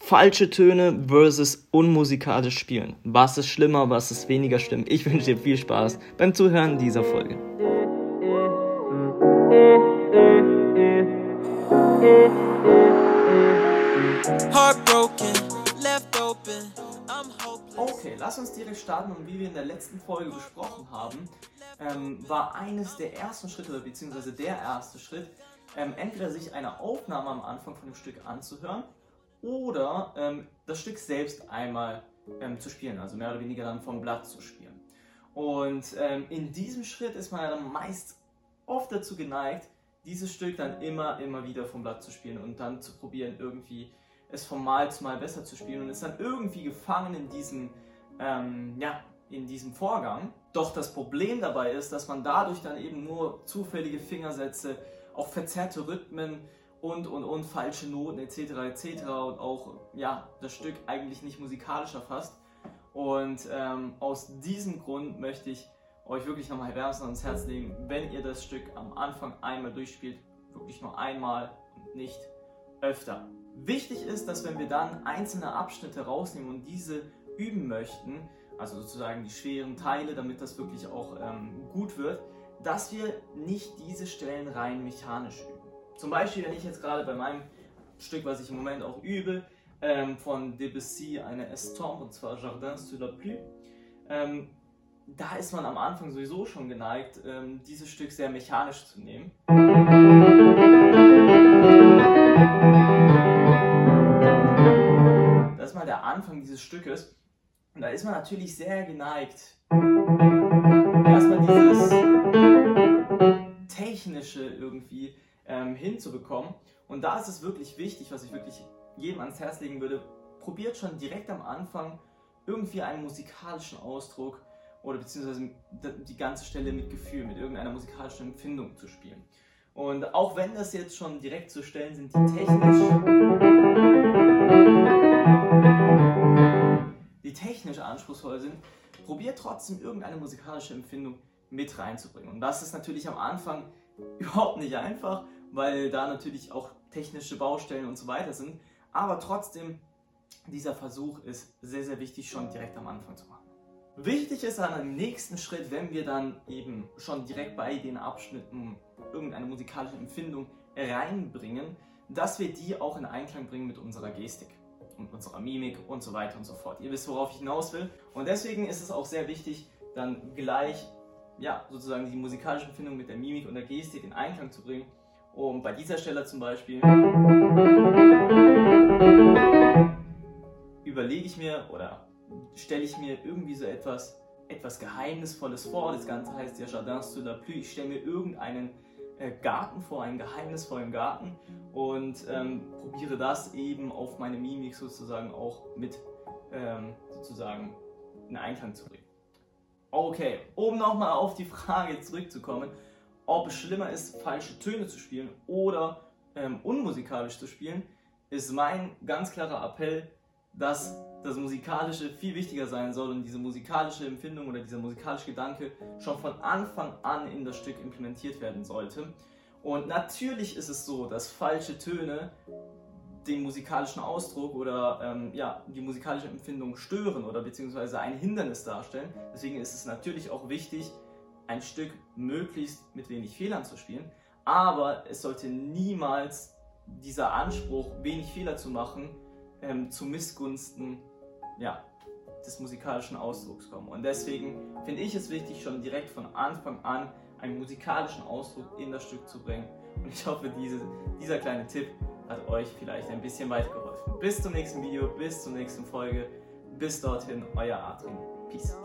falsche Töne versus unmusikalisch spielen. Was ist schlimmer, was ist weniger schlimm? Ich wünsche dir viel Spaß beim Zuhören dieser Folge. Okay, lass uns direkt starten und wie wir in der letzten Folge besprochen haben, ähm, war eines der ersten Schritte, oder beziehungsweise der erste Schritt, ähm, entweder sich eine Aufnahme am Anfang von dem Stück anzuhören oder ähm, das Stück selbst einmal ähm, zu spielen, also mehr oder weniger dann vom Blatt zu spielen. Und ähm, in diesem Schritt ist man ja dann meist oft dazu geneigt, dieses Stück dann immer, immer wieder vom Blatt zu spielen und dann zu probieren, irgendwie es von Mal zu Mal besser zu spielen und ist dann irgendwie gefangen in diesem, ähm, ja, in diesem Vorgang. Doch das Problem dabei ist, dass man dadurch dann eben nur zufällige Fingersätze, auch verzerrte Rhythmen und und und falsche Noten etc. etc. und auch ja, das Stück eigentlich nicht musikalisch erfasst. Und ähm, aus diesem Grund möchte ich euch wirklich nochmal wärmstens ans Herz legen, wenn ihr das Stück am Anfang einmal durchspielt, wirklich nur einmal und nicht öfter. Wichtig ist, dass wenn wir dann einzelne Abschnitte rausnehmen und diese üben möchten, also sozusagen die schweren Teile, damit das wirklich auch ähm, gut wird, dass wir nicht diese Stellen rein mechanisch üben. Zum Beispiel, wenn ich jetzt gerade bei meinem Stück, was ich im Moment auch übe, ähm, von Debussy eine Estombe, und zwar Jardin sur la Pluie, ähm, da ist man am Anfang sowieso schon geneigt, ähm, dieses Stück sehr mechanisch zu nehmen. Das ist mal der Anfang dieses Stückes. Und da ist man natürlich sehr geneigt, erstmal dieses Technische irgendwie ähm, hinzubekommen. Und da ist es wirklich wichtig, was ich wirklich jedem ans Herz legen würde, probiert schon direkt am Anfang irgendwie einen musikalischen Ausdruck oder beziehungsweise die ganze Stelle mit Gefühl, mit irgendeiner musikalischen Empfindung zu spielen. Und auch wenn das jetzt schon direkt zu Stellen sind, die technisch, die technisch anspruchsvoll sind, probiert trotzdem irgendeine musikalische Empfindung mit reinzubringen. Und das ist natürlich am Anfang überhaupt nicht einfach, weil da natürlich auch technische Baustellen und so weiter sind. Aber trotzdem, dieser Versuch ist sehr, sehr wichtig, schon direkt am Anfang zu machen. Wichtig ist dann im nächsten Schritt, wenn wir dann eben schon direkt bei den Abschnitten irgendeine musikalische Empfindung reinbringen, dass wir die auch in Einklang bringen mit unserer Gestik und unserer Mimik und so weiter und so fort. Ihr wisst, worauf ich hinaus will. Und deswegen ist es auch sehr wichtig, dann gleich ja, sozusagen die musikalische Empfindung mit der Mimik und der Gestik in Einklang zu bringen. Und bei dieser Stelle zum Beispiel überlege ich mir oder stelle ich mir irgendwie so etwas, etwas Geheimnisvolles vor. Das Ganze heißt ja Jardin sur la Pluie. Ich stelle mir irgendeinen äh, Garten vor, einen geheimnisvollen Garten und ähm, probiere das eben auf meine Mimik sozusagen auch mit ähm, sozusagen in Einklang zu bringen. Okay, um nochmal auf die Frage zurückzukommen, ob es schlimmer ist, falsche Töne zu spielen oder ähm, unmusikalisch zu spielen, ist mein ganz klarer Appell, dass das Musikalische viel wichtiger sein soll und diese musikalische Empfindung oder dieser musikalische Gedanke schon von Anfang an in das Stück implementiert werden sollte. Und natürlich ist es so, dass falsche Töne den musikalischen Ausdruck oder ähm, ja, die musikalische Empfindung stören oder beziehungsweise ein Hindernis darstellen. Deswegen ist es natürlich auch wichtig, ein Stück möglichst mit wenig Fehlern zu spielen. Aber es sollte niemals dieser Anspruch, wenig Fehler zu machen, ähm, zu Missgunsten ja, des musikalischen Ausdrucks kommen. Und deswegen finde ich es wichtig, schon direkt von Anfang an einen musikalischen Ausdruck in das Stück zu bringen. Und ich hoffe, diese, dieser kleine Tipp hat euch vielleicht ein bisschen weitergeholfen. Bis zum nächsten Video, bis zur nächsten Folge. Bis dorthin, euer Adrian. Peace.